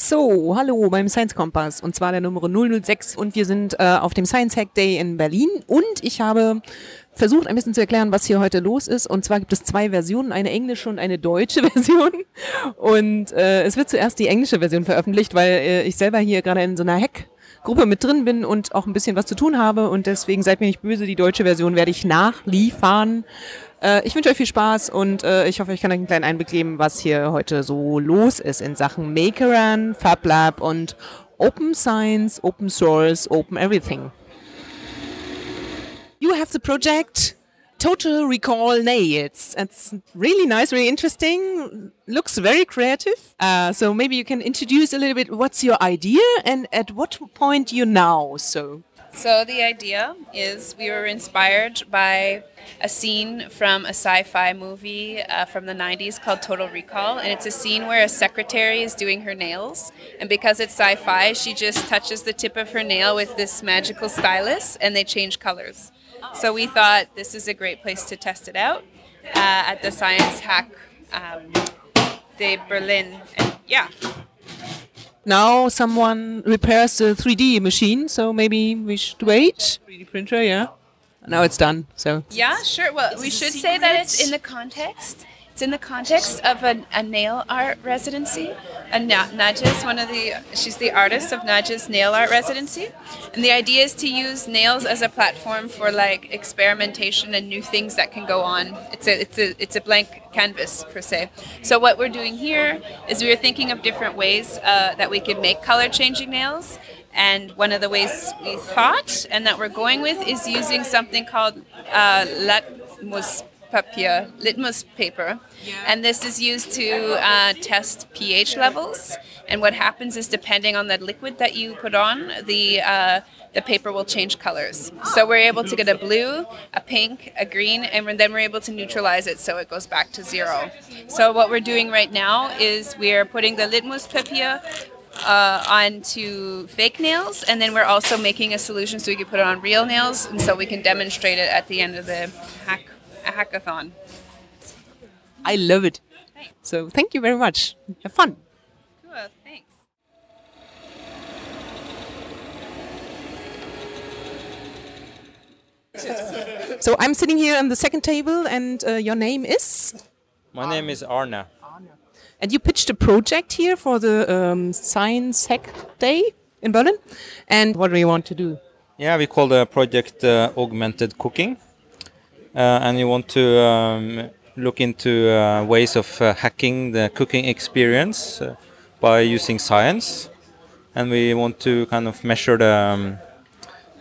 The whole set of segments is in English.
So, hallo beim Science Kompass. Und zwar der Nummer 006 und wir sind äh, auf dem Science Hack Day in Berlin. Und ich habe versucht ein bisschen zu erklären, was hier heute los ist. Und zwar gibt es zwei Versionen, eine englische und eine deutsche Version. Und äh, es wird zuerst die englische Version veröffentlicht, weil äh, ich selber hier gerade in so einer Hack Gruppe mit drin bin und auch ein bisschen was zu tun habe. Und deswegen seid mir nicht böse, die deutsche Version werde ich nachliefern. Äh, ich wünsche euch viel Spaß und äh, ich hoffe, ich kann euch einen kleinen Einblick geben, was hier heute so los ist in Sachen Makeran, FabLab und Open Science, Open Source, Open Everything. You have the project Total Recall Nails. It's really nice, really interesting. Looks very creative. Uh, so maybe you can introduce a little bit what's your idea and at what point you now. So. So the idea is we were inspired by a scene from a sci-fi movie uh, from the 90s called Total Recall, and it's a scene where a secretary is doing her nails, and because it's sci-fi, she just touches the tip of her nail with this magical stylus, and they change colors. So we thought this is a great place to test it out uh, at the Science Hack um, de Berlin, and yeah. Now someone repairs the 3D machine, so maybe we should wait. 3D printer, yeah. Now it's done. So Yeah, sure. Well, we should say that it's in the context. It's in the context of a, a nail art residency. And Na- one of the, she's the artist of Naja's nail art residency. And the idea is to use nails as a platform for like experimentation and new things that can go on. It's a, it's a, it's a blank canvas per se. So what we're doing here is we are thinking of different ways uh, that we could make color changing nails. And one of the ways we thought and that we're going with is using something called uh, papier, litmus paper. And this is used to uh, test pH levels. And what happens is, depending on the liquid that you put on, the uh, the paper will change colors. So we're able to get a blue, a pink, a green, and then we're able to neutralize it so it goes back to zero. So what we're doing right now is we're putting the litmus papier uh, onto fake nails, and then we're also making a solution so we can put it on real nails, and so we can demonstrate it at the end of the hack a hackathon. I love it. Thanks. So thank you very much. Have fun. Cool, thanks. So I'm sitting here on the second table, and uh, your name is, My name is Arna. and you pitched a project here for the um, Science Hack Day in Berlin. And what do you want to do? Yeah, we call the project uh, Augmented Cooking. Uh, and you want to um, look into uh, ways of uh, hacking the cooking experience uh, by using science. And we want to kind of measure the, um,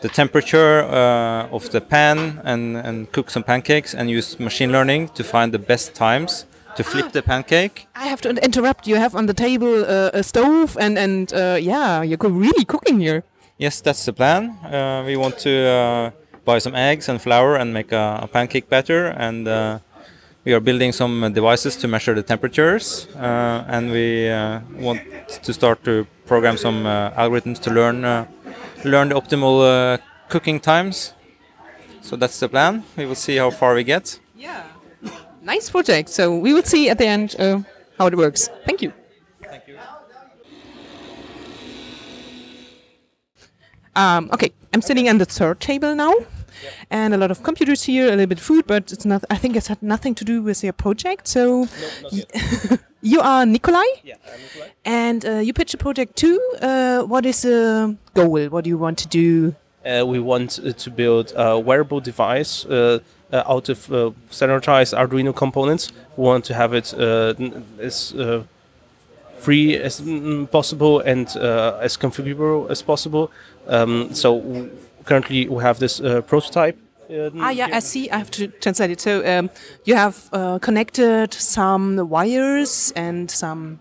the temperature uh, of the pan and, and cook some pancakes and use machine learning to find the best times to flip the pancake. I have to interrupt. You have on the table uh, a stove, and and uh, yeah, you're really cooking here. Yes, that's the plan. Uh, we want to uh, buy some eggs and flour and make a, a pancake batter, and uh, we are building some devices to measure the temperatures, uh, and we uh, want to start to program some uh, algorithms to learn uh, learn the optimal uh, cooking times. So that's the plan. We will see how far we get. Yeah. Nice project. So we will see at the end uh, how it works. Thank you. Thank you. Um, okay, I'm sitting on the third table now, and a lot of computers here, a little bit food, but it's not. I think it's had nothing to do with your project. So, you are Nikolai, Yeah, I'm Nikolai. and uh, you pitch a project too. Uh, what is the goal? What do you want to do? Uh, we want uh, to build a wearable device uh, uh, out of uh, standardized Arduino components. We want to have it uh, as uh, free as mm, possible and uh, as configurable as possible. Um, so w- currently we have this uh, prototype. uh, Ah, yeah. I see. I have to translate it. So um, you have uh, connected some wires and some,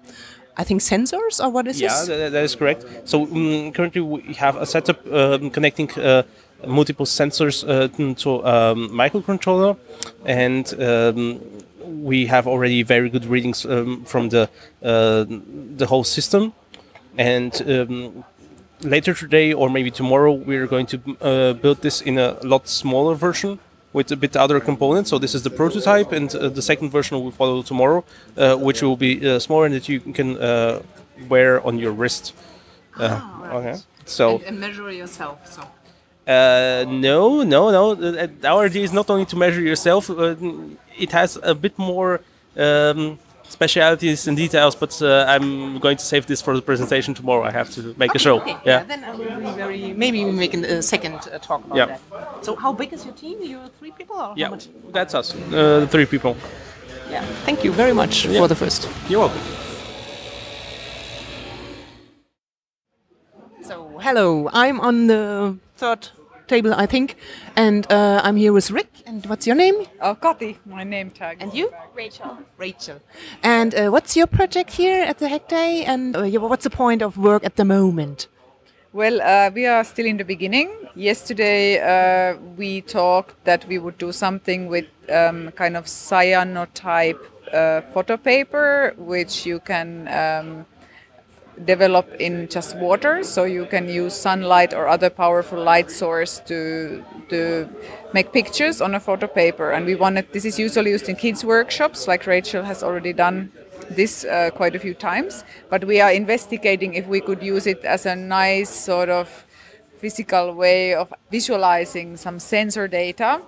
I think, sensors, or what is Yeah, this? that, that is correct. So um, currently we have a setup um, connecting uh, multiple sensors uh, to um, microcontroller, and um, we have already very good readings um, from the uh, the whole system. And later today, or maybe tomorrow, we're going to uh, build this in a lot smaller version with a bit other components. So this is the prototype, and uh, the second version will follow tomorrow, uh, which will be uh, smaller and that you can uh, wear on your wrist. Uh, Okay. So and measure yourself. So. uh, no, no, no. Our idea is not only to measure yourself. It has a bit more um, specialities and details, but uh, I'm going to save this for the presentation tomorrow. I have to make a show. Okay, Yeah. Then I will be very. Maybe we make a second uh, talk about Yeah. that. So, how big is your team? You're three people, or Yeah, how much? that's us. Uh, the three people. Yeah. Thank you very much for the first. You're welcome. So, hello. I'm on the third table, I think, and uh, I'm here with Rick. And what's your name? Oh, Kati, my name tag. And you? Rachel. Rachel. And uh, what's your project here at the Hack Day? And uh, what's the point of work at the moment? Well, uh, we are still in the beginning. Yesterday, uh, we talked that we would do something with um, kind of cyanotype uh, photo paper, which you can um, develop in just water. So you can use sunlight or other powerful light source to to make pictures on a photo paper. And we wanted this is usually used in kids workshops, like Rachel has already done this uh, quite a few times. But we are investigating if we could use it as a nice sort of physical way of visualizing some sensor data.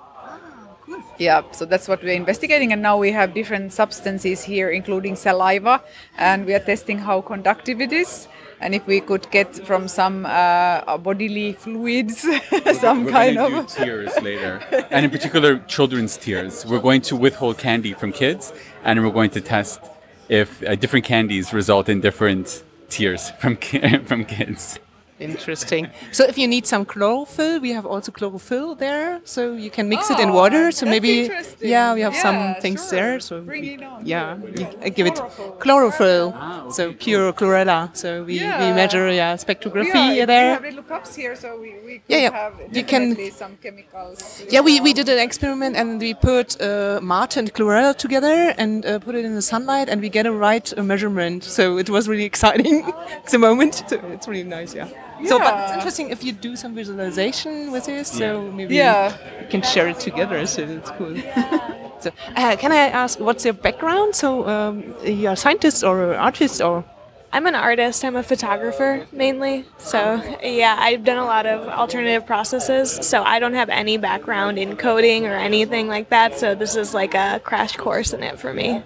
Yeah, so that's what we're investigating, and now we have different substances here, including saliva, and we are testing how conductive it is, and if we could get from some uh, bodily fluids some We're kind of. do tears later, and in particular, children's tears. We're going to withhold candy from kids, and we're going to test if uh, different candies result in different tears from ki- from kids. Interesting. So if you need some chlorophyll, we have also chlorophyll there, so you can mix it in Oh, water. So maybe, yeah, we have some things sure. there. So Bring we- it on. yeah, I give it chlorophyll. So pure chlorella. So we, we measure yeah spectrography Yeah, we there. have little cups here, so we, we Yeah, yeah. have You can- some chemicals. Yeah, we, we did an experiment and we put uh, mud and chlorella together and uh, put it in the sunlight and we get a right uh, measurement. So it was really exciting. it's a moment. So it's really nice, yeah. So, but it's interesting if you do some visualization with this. So maybe Yeah. we can share it together. So it's cool. so, uh, can I ask what's your background? So um, you're a scientist or an artist or? I'm an artist. I'm a photographer mainly. So, yeah, I've done a lot of alternative processes. So, I don't have any background in coding or anything like that. So, this is like a crash course in it for me.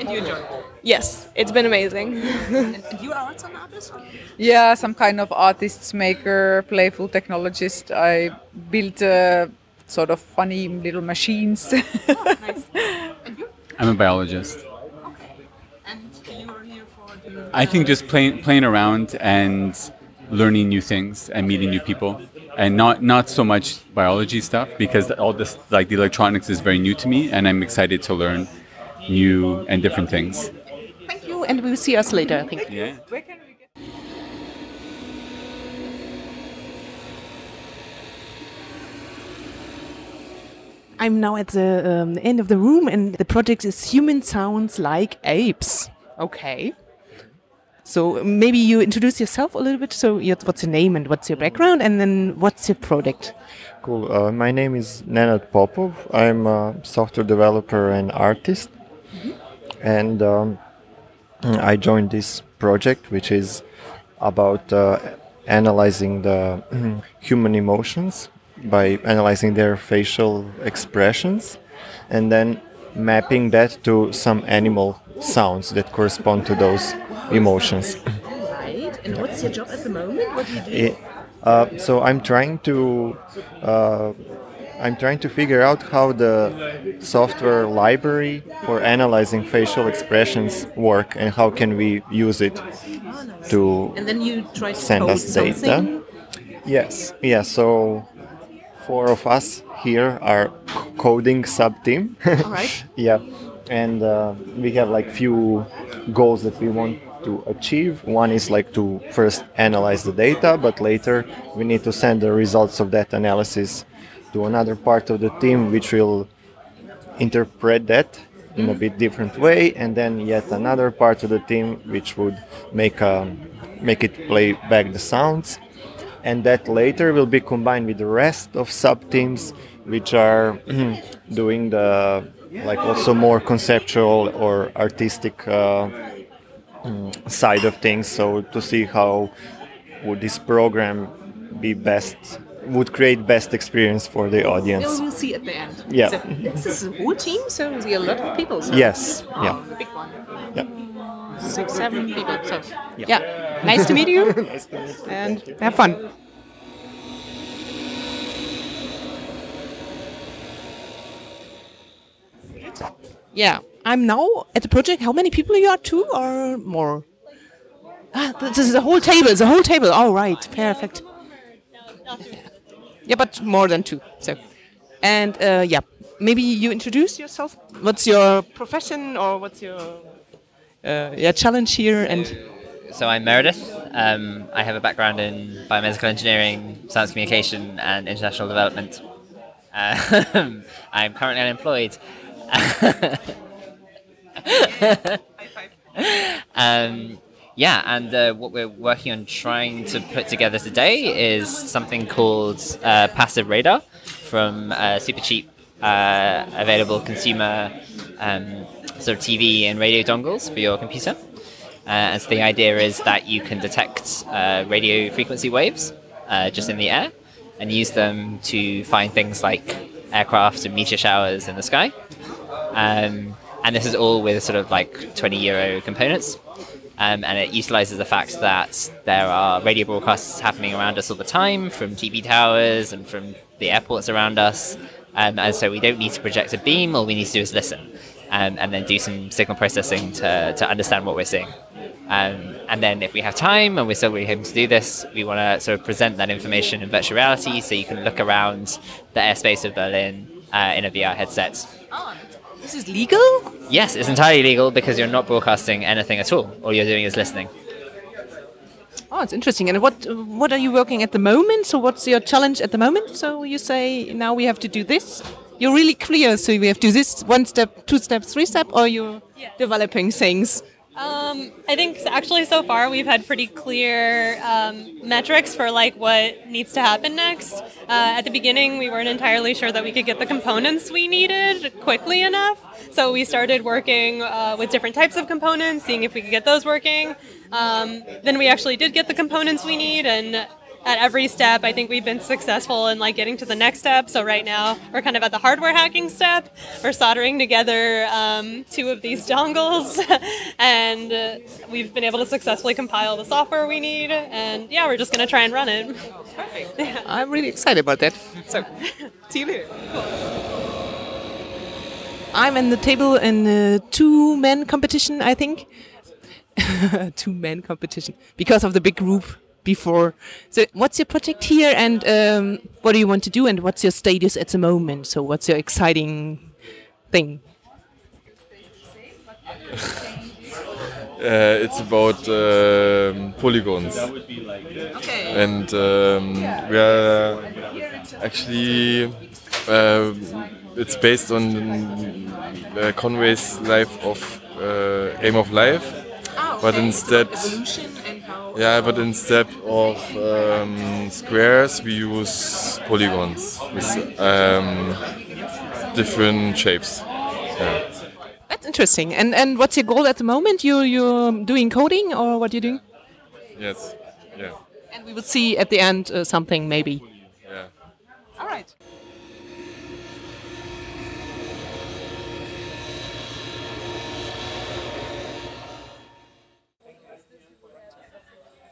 And you enjoy Yes, it's been amazing. You are also an artist? Yeah, some kind of artist, maker, playful technologist. I built uh, sort of funny little machines. Nice. And you? I'm a biologist. Okay. And you are here for the I think just playing playing around and learning new things and meeting new people, and not not so much biology stuff because all this like the electronics is very new to me, and I'm excited to learn new and different things. Thank you, and we will see us later, I think. Yeah. I'm now at the um, end of the room, and the project is Human Sounds Like Apes. Okay. So maybe you introduce yourself a little bit. So what's your name and what's your background, and then what's your project? Cool. Uh, my name is Nenad Popov. I'm a software developer and artist. And um, I joined this project, which is about uh, analyzing the human emotions by analyzing their facial expressions and then mapping that to some animal sounds that correspond to those emotions. Right. And what's your job at the moment? What do you do? It- uh, so I'm trying to uh, I'm trying to figure out how the software library for analyzing facial expressions work and how can we use it to And then you try to send us data. something. Yes, yeah. So four of us here are coding sub team. All right. Yeah, and uh, we have like few goals that we want to achieve. One is like to first analyze the data, but later we need to send the results of that analysis to another part of the team, which will interpret that in a bit different way, and then yet another part of the team which would make um, make it play back the sounds and that later will be combined with the rest of sub teams which are doing the like also more conceptual or artistic uh, mm, side of things. So to see how would this program be best would create best experience for the audience. We'll see at the end. Yeah. So this is a whole team, so we see a lot of people. So. Yes. Oh, Yeah. the big one. Yeah. Six, seven people. So yeah. Nice to meet you. Nice to meet. and have fun. Yeah, I'm now at the project. How many people you are? Two or more? Ah, this is a whole table. It's a whole table. All right, perfect. Yeah, but more than two. So, and uh, yeah, maybe you introduce yourself. What's your profession or what's your uh, yeah challenge here? And So I'm Meredith. Um, I have a background in biomedical engineering, science communication, and international development. Um, I'm currently unemployed. um, yeah, and uh, what we're working on trying to put together today is something called uh, Passive Radar from uh, super cheap, uh, available consumer um, sort of TV and radio dongles for your computer. Uh, and so the idea is that you can detect uh, radio frequency waves just in the air and use them to find things like aircraft and meteor showers in the sky. Um, and this is all with sort of like 20 euro components. Um, and it utilizes the fact that there are radio broadcasts happening around us all the time from TV towers and from the airports around us. Um, and so we don't need to project a beam, all we need to do is listen um, and then do some signal processing to, to understand what we're seeing. Um, and then if we have time and we're still really able to do this, we want to sort of present that information in virtual reality so you can look around the airspace of Berlin uh, in a VR headset. This is legal. Yes, it's entirely legal because you're not broadcasting anything at all. All you're doing is listening. Oh, it's interesting. And what what are you working at the moment? So what's your challenge at the moment? So you say now we have to do this. You're really clear. So we have to do this one step, two step, three step, or you're developing things. Um, I think actually so far we've had pretty clear um, metrics for like what needs to happen next. Uh, at the beginning, we weren't entirely sure that we could get the components we needed quickly enough, so we started working uh, with different types of components, seeing if we could get those working. Um, then we actually did get the components we need, and at every step, I think we've been successful in like getting to the next step. So right now, we're kind of at the hardware hacking step. We're soldering together um, two of these dongles, and uh, we've been able to successfully compile the software we need. And yeah, we're just gonna try and run it. Perfect. I'm really excited about that. So, see you later. I'm in the table in a two-man competition, I think. two-man competition because of the big group before. So, what's your project here, and um, what do you want to do, and what's your status at the moment? So, what's your exciting thing? Uh, it's about um, polygons. And um, we are actually, uh, it's based on uh, Conway's life of uh, Game of Life. But instead, yeah, but instead of um, squares, we use polygons with um, different shapes. Yeah. That's interesting. And and what's your goal at the moment? You you're doing coding, or what you doing? Yes. Yeah. And we will see at the end uh, something maybe.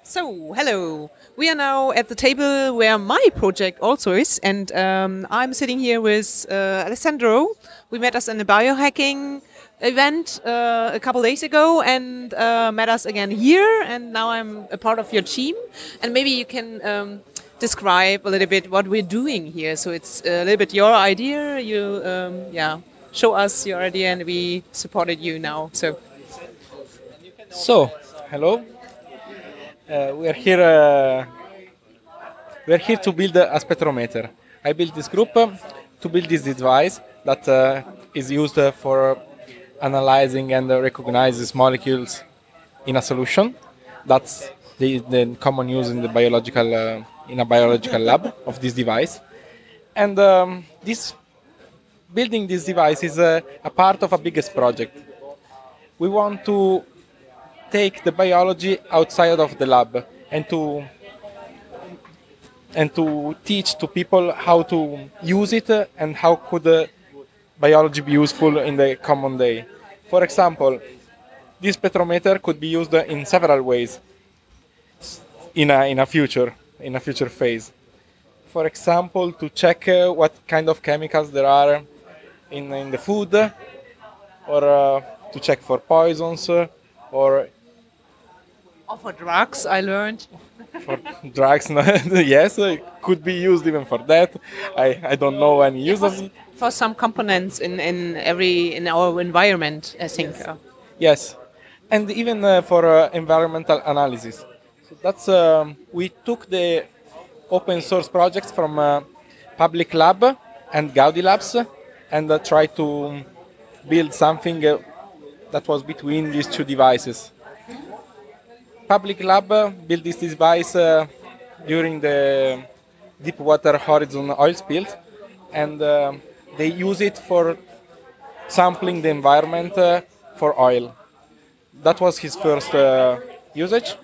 So, hello. We are now at the table where my project also is, and um, I'm sitting here with uh, Alessandro. We met us in a biohacking event uh, a couple days ago, and uh, met us again here. And now I'm a part of your team, and maybe you can um, describe a little bit what we're doing here. So it's a little bit your idea. You, um, yeah, show us your idea, and we supported you now. So. So, hello. Uh, we are here. Uh, we are here to build a spectrometer. I built this group uh, to build this device that is used for analyzing and recognizes molecules in a solution. That's the, the common use in the biological uh, in a biological lab of this device. And um, this building this device is uh, a part of a biggest project. We want to take the biology outside of the lab and to and to teach to people how to use it and how could biology be useful in the common day. For example, this spectrometer could be used in several ways in a, in a future in a future phase. For example, to check uh, what kind of chemicals there are in, in the food, or uh, to check for poisons, uh, or Or for drugs, I learned. for drugs. yes, it could be used even for that. I, I don't know any use of. For some components in, in every in our environment, I think. uh, Yes, and even uh, for uh, environmental analysis. So that's um, we took the open source projects from uh, Public Lab and Gaudi Labs and uh, tried to build something uh, that was between these two devices. Public Lab built this device uh, during the Deepwater Horizon oil spill, and uh, they use it for sampling the environment uh, for oil. That was his first uh, usage,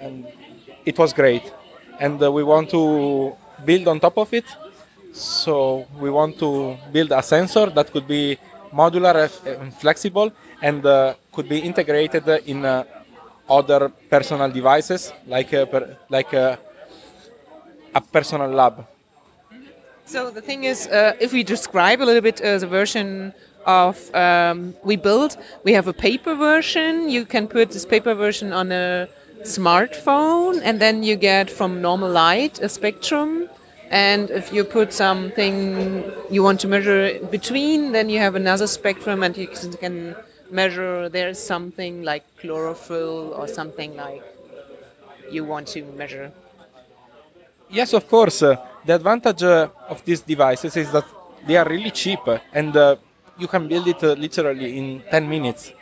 and it was great. And uh, we want to build on top of it. So we want to build a sensor that could be modular and flexible and uh, could be integrated in other personal devices like per, like uh, a personal lab. So the thing is, uh, if we describe a little bit uh, the version of um, we built, we have a paper version. You can put this paper version on a smartphone, and then you get from normal light a spectrum. And if you put something you want to measure between, then you have another spectrum, and you can measure there's something like chlorophyll or something like you want to measure. Yes, of course. Uh, the advantage uh, of these devices is that they are really cheap uh, and uh, you can build it uh, literally in 10 minutes.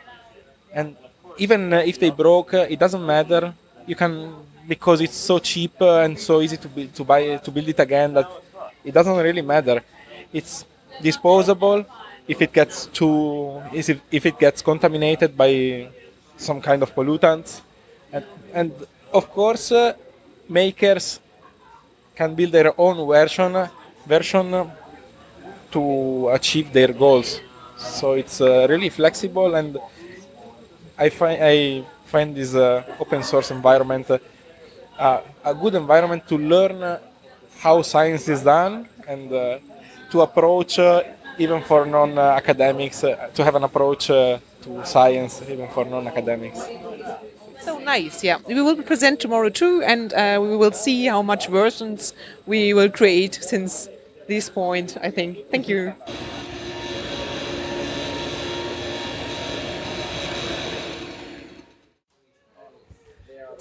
And even uh, if they broke, it doesn't matter. You can because it's so cheap and so easy to build, to buy to build it again that it doesn't really matter. It's disposable. If it gets too, if, if it gets contaminated by some kind of pollutant, and, and of course, uh, makers can build their own version version to achieve their goals. So it's uh, really flexible, and I find I find this uh, open source environment uh, a good environment to learn how science is done and uh, to approach uh, even for non-academics uh, to have an approach uh, to science even for non-academics. So nice, yeah. We will present tomorrow too, and uh, we will see how much versions we will create since this point, I think. Thank you.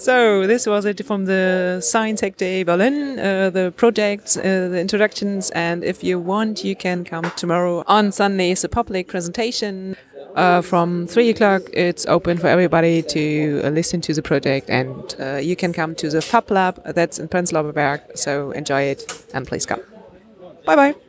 So this was it from the Science Hack Day Berlin, uh, the projects, uh, the introductions, and if you want, you can come tomorrow on Sunday. It's a public presentation uh, from three o'clock. It's open for everybody to uh, listen to the project, and uh, you can come to the Fab Lab that's in Prenzlauer Berg. So enjoy it and please come. Bye bye.